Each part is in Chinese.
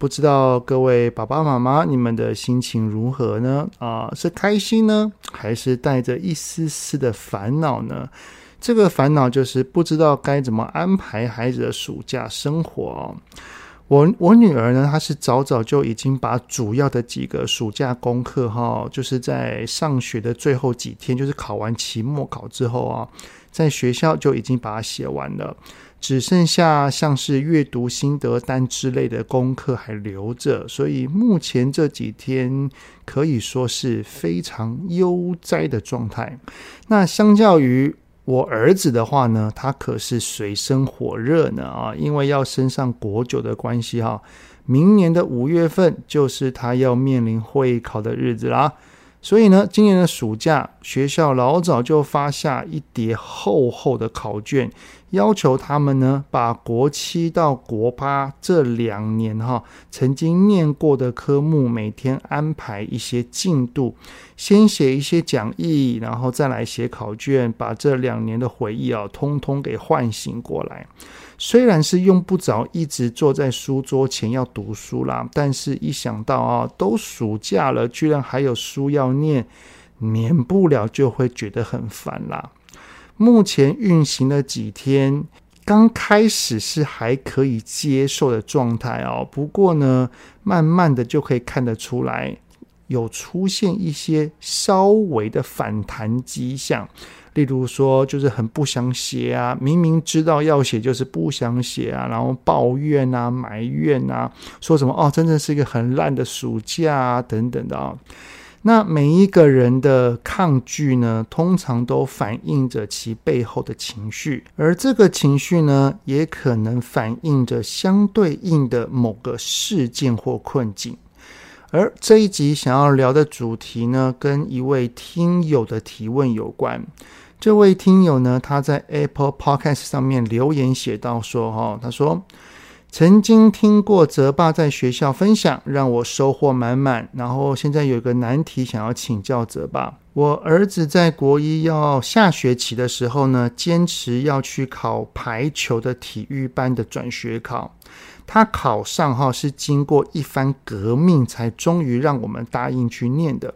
不知道各位爸爸妈妈，你们的心情如何呢？啊，是开心呢，还是带着一丝丝的烦恼呢？这个烦恼就是不知道该怎么安排孩子的暑假生活。哦我我女儿呢，她是早早就已经把主要的几个暑假功课哈，就是在上学的最后几天，就是考完期末考之后啊。在学校就已经把它写完了，只剩下像是阅读心得单之类的功课还留着，所以目前这几天可以说是非常悠哉的状态。那相较于我儿子的话呢，他可是水深火热呢啊，因为要升上国九的关系哈，明年的五月份就是他要面临会考的日子啦。所以呢，今年的暑假，学校老早就发下一叠厚厚的考卷，要求他们呢，把国七到国八这两年哈曾经念过的科目，每天安排一些进度，先写一些讲义，然后再来写考卷，把这两年的回忆啊，通通给唤醒过来。虽然是用不着一直坐在书桌前要读书啦，但是一想到啊，都暑假了，居然还有书要念，免不了就会觉得很烦啦。目前运行了几天，刚开始是还可以接受的状态哦，不过呢，慢慢的就可以看得出来，有出现一些稍微的反弹迹象。例如说，就是很不想写啊，明明知道要写，就是不想写啊，然后抱怨啊、埋怨啊，说什么哦，真的是一个很烂的暑假啊，等等的啊。那每一个人的抗拒呢，通常都反映着其背后的情绪，而这个情绪呢，也可能反映着相对应的某个事件或困境。而这一集想要聊的主题呢，跟一位听友的提问有关。这位听友呢，他在 Apple Podcast 上面留言写道说：“哈，他说曾经听过泽爸在学校分享，让我收获满满。然后现在有一个难题想要请教泽爸。我儿子在国一要下学期的时候呢，坚持要去考排球的体育班的转学考。”他考上哈是经过一番革命，才终于让我们答应去念的。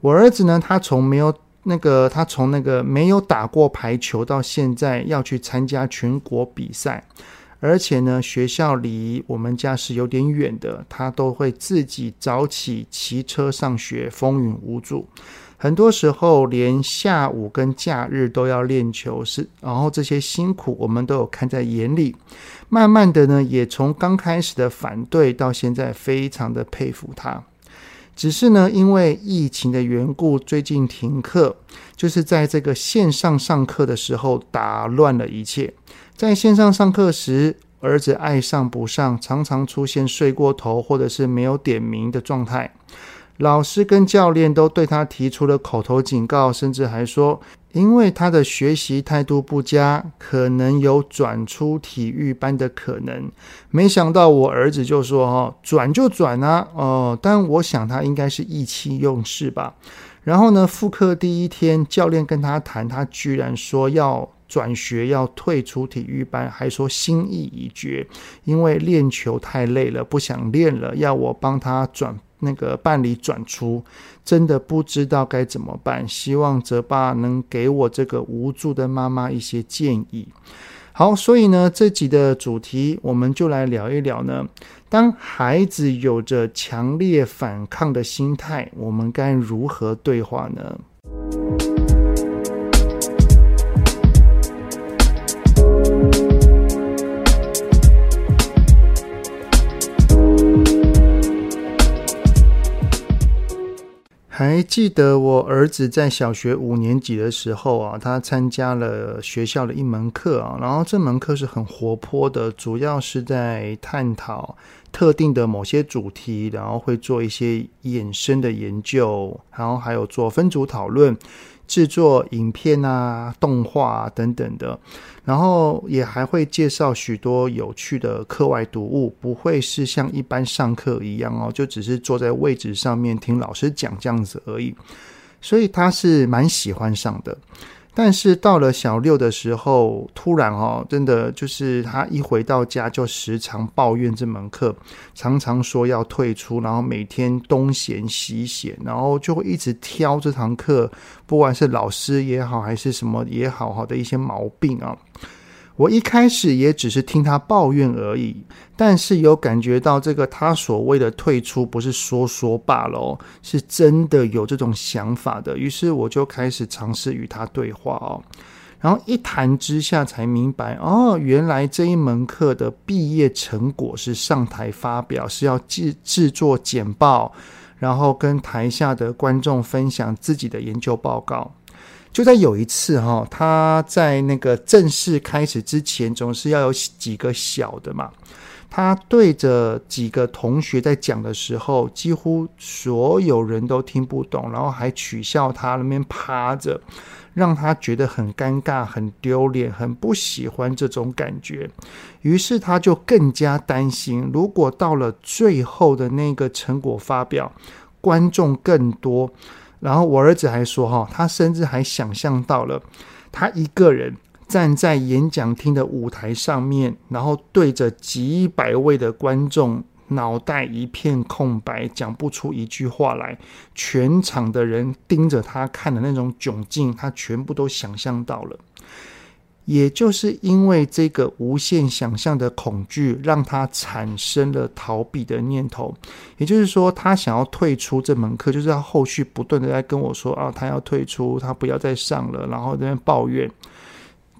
我儿子呢，他从没有那个，他从那个没有打过排球，到现在要去参加全国比赛，而且呢，学校离我们家是有点远的，他都会自己早起骑车上学，风雨无阻。很多时候，连下午跟假日都要练球，是，然后这些辛苦我们都有看在眼里。慢慢的呢，也从刚开始的反对到现在，非常的佩服他。只是呢，因为疫情的缘故，最近停课，就是在这个线上上课的时候打乱了一切。在线上上课时，儿子爱上不上，常常出现睡过头或者是没有点名的状态。老师跟教练都对他提出了口头警告，甚至还说，因为他的学习态度不佳，可能有转出体育班的可能。没想到我儿子就说：“哦，转就转啊，哦，但我想他应该是意气用事吧。”然后呢，复课第一天，教练跟他谈，他居然说要转学，要退出体育班，还说心意已决，因为练球太累了，不想练了，要我帮他转。那个办理转出，真的不知道该怎么办。希望泽爸能给我这个无助的妈妈一些建议。好，所以呢，这集的主题我们就来聊一聊呢。当孩子有着强烈反抗的心态，我们该如何对话呢？还记得我儿子在小学五年级的时候啊，他参加了学校的一门课啊，然后这门课是很活泼的，主要是在探讨特定的某些主题，然后会做一些衍生的研究，然后还有做分组讨论。制作影片啊、动画等等的，然后也还会介绍许多有趣的课外读物，不会是像一般上课一样哦，就只是坐在位置上面听老师讲这样子而已。所以他是蛮喜欢上的。但是到了小六的时候，突然哦，真的就是他一回到家就时常抱怨这门课，常常说要退出，然后每天东嫌西嫌，然后就会一直挑这堂课，不管是老师也好，还是什么也好，好的一些毛病啊。我一开始也只是听他抱怨而已，但是有感觉到这个他所谓的退出不是说说罢了，是真的有这种想法的。于是我就开始尝试与他对话哦，然后一谈之下才明白哦，原来这一门课的毕业成果是上台发表，是要制制作简报，然后跟台下的观众分享自己的研究报告。就在有一次哈，他在那个正式开始之前，总是要有几个小的嘛。他对着几个同学在讲的时候，几乎所有人都听不懂，然后还取笑他那边趴着，让他觉得很尴尬、很丢脸、很不喜欢这种感觉。于是他就更加担心，如果到了最后的那个成果发表，观众更多。然后我儿子还说，哈，他甚至还想象到了他一个人站在演讲厅的舞台上面，然后对着几百位的观众，脑袋一片空白，讲不出一句话来，全场的人盯着他看的那种窘境，他全部都想象到了。也就是因为这个无限想象的恐惧，让他产生了逃避的念头。也就是说，他想要退出这门课，就是他后续不断的在跟我说啊，他要退出，他不要再上了，然后在那抱怨。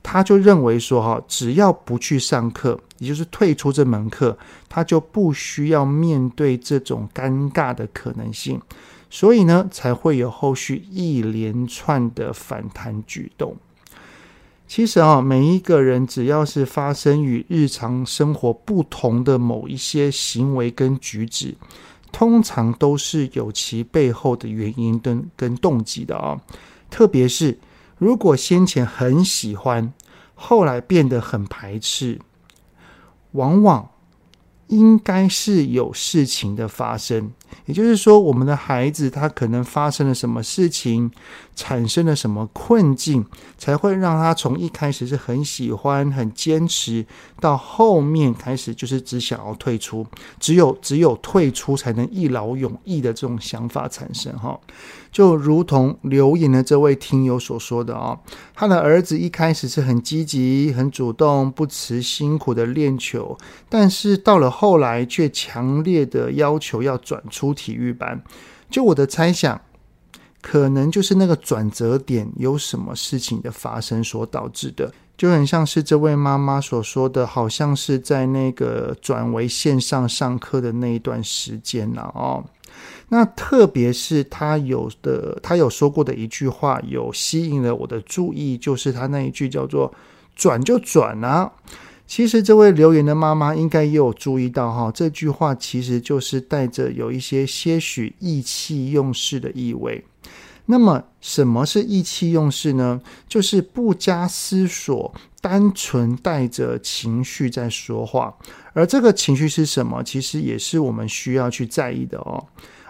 他就认为说哈，只要不去上课，也就是退出这门课，他就不需要面对这种尴尬的可能性，所以呢，才会有后续一连串的反弹举动。其实啊，每一个人只要是发生与日常生活不同的某一些行为跟举止，通常都是有其背后的原因跟跟动机的啊。特别是如果先前很喜欢，后来变得很排斥，往往。应该是有事情的发生，也就是说，我们的孩子他可能发生了什么事情，产生了什么困境，才会让他从一开始是很喜欢、很坚持，到后面开始就是只想要退出，只有只有退出才能一劳永逸的这种想法产生哈。就如同留言的这位听友所说的啊，他的儿子一开始是很积极、很主动、不辞辛苦的练球，但是到了后来却强烈的要求要转出出体育班。就我的猜想，可能就是那个转折点有什么事情的发生所导致的，就很像是这位妈妈所说的，好像是在那个转为线上上课的那一段时间了哦。那特别是他有的，他有说过的一句话，有吸引了我的注意，就是他那一句叫做“转就转啊”。其实这位留言的妈妈应该也有注意到哈，这句话其实就是带着有一些些许意气用事的意味。那么什么是意气用事呢？就是不加思索，单纯带着情绪在说话。而这个情绪是什么？其实也是我们需要去在意的哦。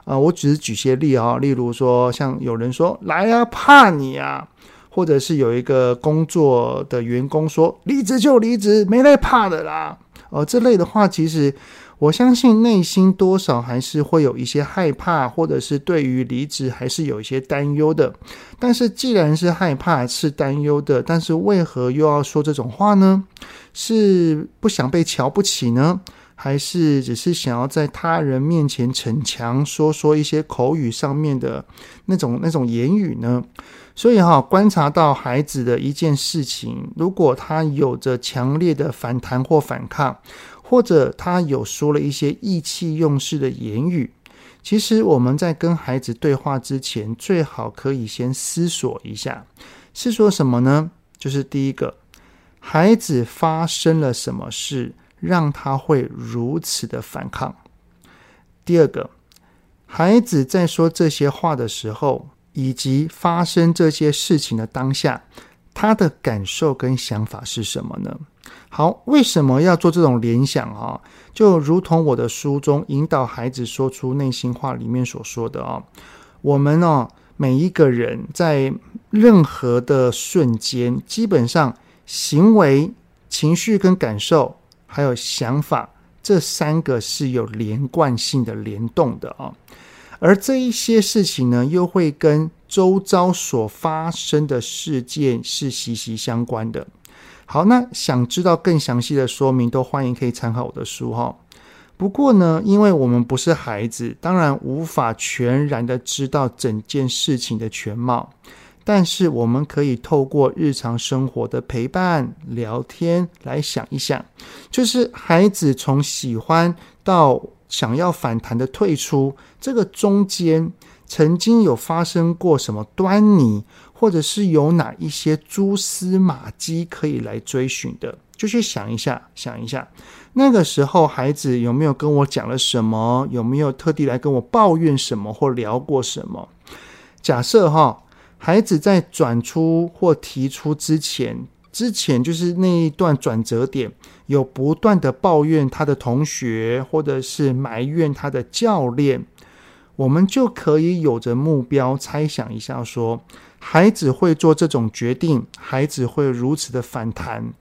啊、我只是举些例啊，例如说，像有人说来啊，怕你啊，或者是有一个工作的员工说离职就离职，没来怕的啦。哦、这类的话，其实我相信内心多少还是会有一些害怕，或者是对于离职还是有一些担忧的。但是既然是害怕是担忧的，但是为何又要说这种话呢？是不想被瞧不起呢？还是只是想要在他人面前逞强，说说一些口语上面的那种那种言语呢？所以哈，观察到孩子的一件事情，如果他有着强烈的反弹或反抗，或者他有说了一些意气用事的言语，其实我们在跟孩子对话之前，最好可以先思索一下，是说什么呢？就是第一个，孩子发生了什么事，让他会如此的反抗？第二个，孩子在说这些话的时候，以及发生这些事情的当下，他的感受跟想法是什么呢？好，为什么要做这种联想啊？就如同我的书中引导孩子说出内心话里面所说的啊，我们呢，每一个人在任何的瞬间，基本上行为、情绪跟感受，还有想法，这三个是有连贯性的联动的啊。而这一些事情呢，又会跟周遭所发生的事件是息息相关的。好，那想知道更详细的说明，都欢迎可以参考我的书哈。不过呢，因为我们不是孩子，当然无法全然的知道整件事情的全貌。但是我们可以透过日常生活的陪伴、聊天来想一想，就是孩子从喜欢到想要反弹的退出，这个中间曾经有发生过什么端倪，或者是有哪一些蛛丝马迹可以来追寻的，就去想一下，想一下，那个时候孩子有没有跟我讲了什么，有没有特地来跟我抱怨什么或聊过什么？假设哈，孩子在转出或提出之前。之前就是那一段转折点，有不断的抱怨他的同学，或者是埋怨他的教练，我们就可以有着目标猜想一下说，孩子会做这种决定，孩子会如此的反弹，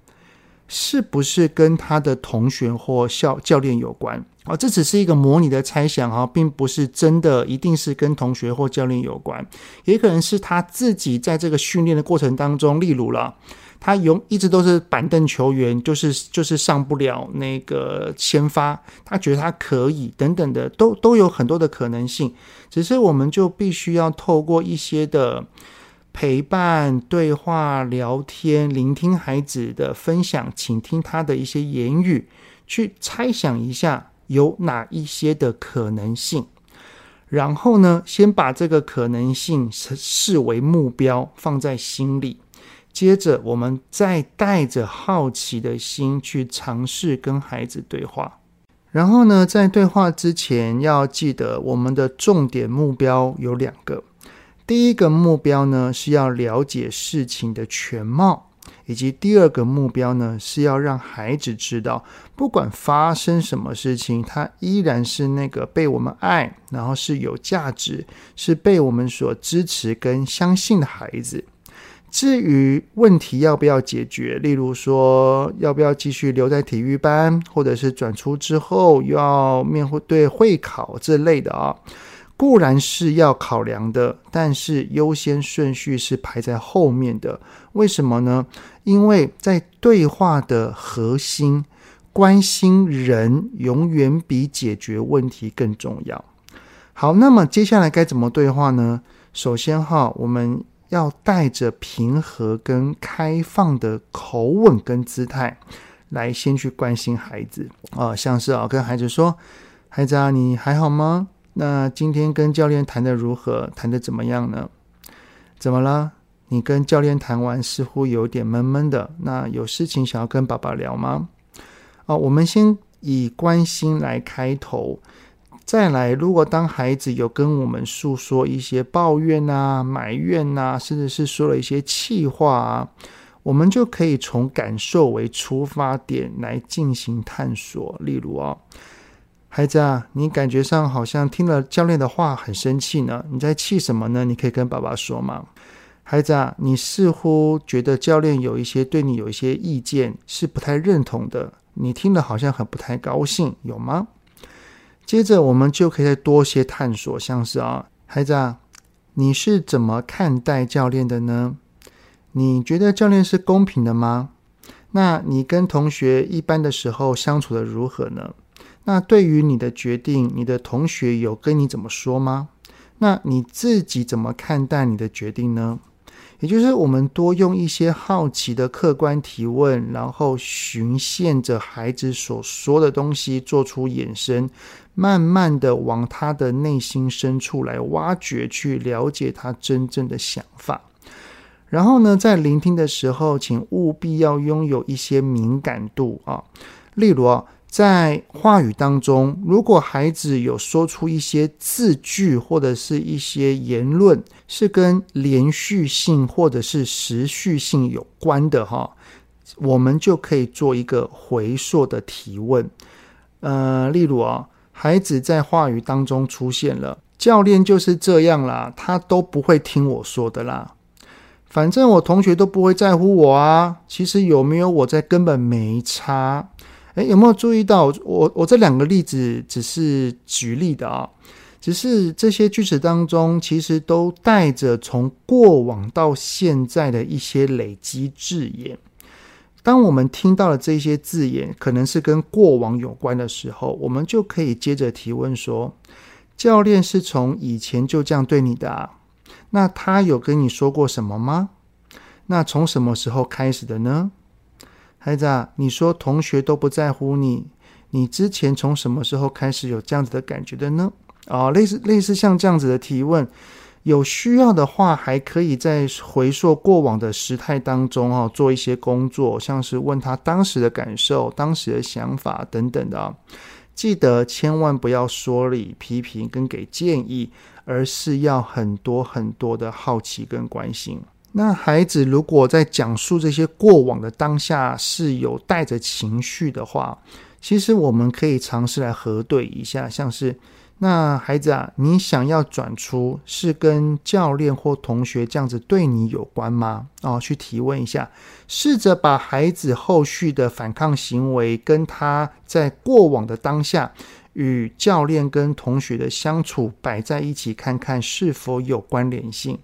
是不是跟他的同学或校教练有关？啊，这只是一个模拟的猜想啊，并不是真的一定是跟同学或教练有关，也可能是他自己在这个训练的过程当中，例如了。他永一直都是板凳球员，就是就是上不了那个先发。他觉得他可以等等的，都都有很多的可能性。只是我们就必须要透过一些的陪伴、对话、聊天、聆听孩子的分享，倾听他的一些言语，去猜想一下有哪一些的可能性。然后呢，先把这个可能性视为目标，放在心里。接着，我们再带着好奇的心去尝试跟孩子对话。然后呢，在对话之前，要记得我们的重点目标有两个。第一个目标呢，是要了解事情的全貌，以及第二个目标呢，是要让孩子知道，不管发生什么事情，他依然是那个被我们爱，然后是有价值，是被我们所支持跟相信的孩子。至于问题要不要解决，例如说要不要继续留在体育班，或者是转出之后又要面对会考这类的啊，固然是要考量的，但是优先顺序是排在后面的。为什么呢？因为在对话的核心，关心人永远比解决问题更重要。好，那么接下来该怎么对话呢？首先哈，我们。要带着平和跟开放的口吻跟姿态来先去关心孩子啊、像是啊、跟孩子说：“孩子啊，你还好吗？那今天跟教练谈得如何？谈得怎么样呢？怎么了？你跟教练谈完似乎有点闷闷的，那有事情想要跟爸爸聊吗？”啊、我们先以关心来开头。再来，如果当孩子有跟我们诉说一些抱怨啊、埋怨啊，甚至是说了一些气话啊，我们就可以从感受为出发点来进行探索。例如啊，孩子啊，你感觉上好像听了教练的话很生气呢，你在气什么呢？你可以跟爸爸说吗？孩子啊，你似乎觉得教练有一些对你有一些意见是不太认同的，你听了好像很不太高兴，有吗？接着，我们就可以再多些探索，像是啊，孩子啊，你是怎么看待教练的呢？你觉得教练是公平的吗？那你跟同学一般的时候相处的如何呢？那对于你的决定，你的同学有跟你怎么说吗？那你自己怎么看待你的决定呢？也就是我们多用一些好奇的客观提问，然后循线着孩子所说的东西做出衍生，慢慢的往他的内心深处来挖掘，去了解他真正的想法。然后呢，在聆听的时候，请务必要拥有一些敏感度啊，例如啊。在话语当中，如果孩子有说出一些字句或者是一些言论，是跟连续性或者是时序性有关的哈，我们就可以做一个回溯的提问。呃，例如啊，孩子在话语当中出现了“教练就是这样啦，他都不会听我说的啦，反正我同学都不会在乎我啊，其实有没有我在根本没差。”诶，有没有注意到我？我这两个例子只是举例的啊，只是这些句子当中其实都带着从过往到现在的一些累积字眼。当我们听到了这些字眼，可能是跟过往有关的时候，我们就可以接着提问说：教练是从以前就这样对你的啊？那他有跟你说过什么吗？那从什么时候开始的呢？孩子啊，你说同学都不在乎你，你之前从什么时候开始有这样子的感觉的呢？啊、类似类似像这样子的提问，有需要的话，还可以在回溯过往的时态当中啊，做一些工作，像是问他当时的感受、当时的想法等等的啊。记得千万不要说理、批评跟给建议，而是要很多很多的好奇跟关心。那孩子如果在讲述这些过往的当下是有带着情绪的话，其实我们可以尝试来核对一下，像是那孩子啊，你想要转出是跟教练或同学这样子对你有关吗？哦，去提问一下，试着把孩子后续的反抗行为跟他在过往的当下与教练跟同学的相处摆在一起，看看是否有关联性。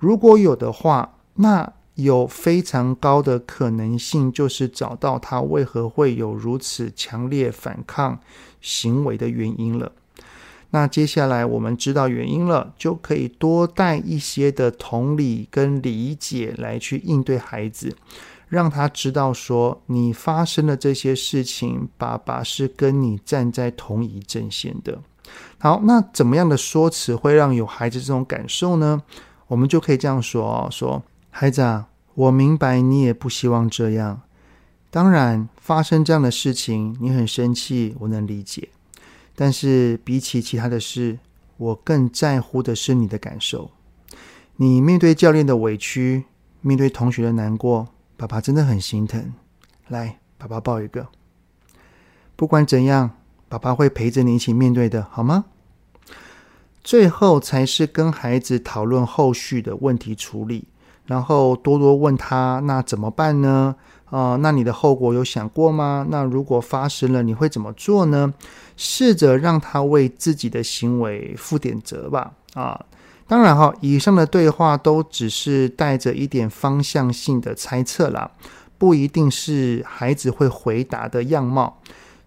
如果有的话，那有非常高的可能性，就是找到他为何会有如此强烈反抗行为的原因了。那接下来我们知道原因了，就可以多带一些的同理跟理解来去应对孩子，让他知道说，你发生的这些事情，爸爸是跟你站在同一阵线的。好，那怎么样的说辞会让有孩子这种感受呢？我们就可以这样说，说孩子啊，我明白你也不希望这样。当然，发生这样的事情，你很生气，我能理解。但是比起其他的事，我更在乎的是你的感受。你面对教练的委屈，面对同学的难过，爸爸真的很心疼。来，爸爸抱一个。不管怎样，爸爸会陪着你一起面对的，好吗？最后才是跟孩子讨论后续的问题处理，然后多多问他，那怎么办呢？啊、那你的后果有想过吗？那如果发生了，你会怎么做呢？试着让他为自己的行为负点责吧。啊，当然哈，以上的对话都只是带着一点方向性的猜测啦，不一定是孩子会回答的样貌。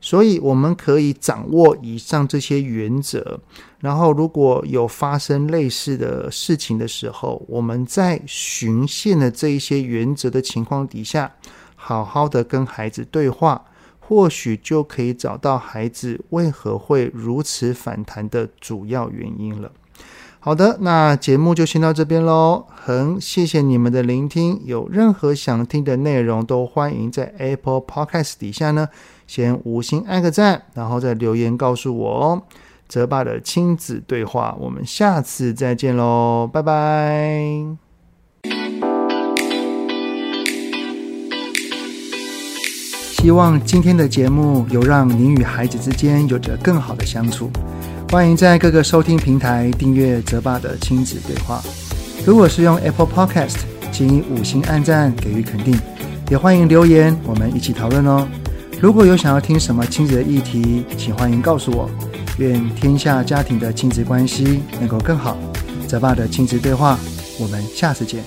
所以我们可以掌握以上这些原则，然后如果有发生类似的事情的时候，我们在循线的这一些原则的情况底下，好好的跟孩子对话，或许就可以找到孩子为何会如此反弹的主要原因了。好的，那节目就先到这边喽，很谢谢你们的聆听，有任何想听的内容，都欢迎在 Apple Podcast 底下呢。先五星按个赞，然后再留言告诉我哦。泽爸的亲子对话，我们下次再见喽，拜拜。希望今天的节目有让您与孩子之间有着更好的相处。欢迎在各个收听平台订阅泽爸的亲子对话。如果是用 Apple Podcast，请以五星按赞给予肯定，也欢迎留言，我们一起讨论哦。如果有想要听什么亲子的议题，请欢迎告诉我。愿天下家庭的亲子关系能够更好。泽爸的亲子对话，我们下次见。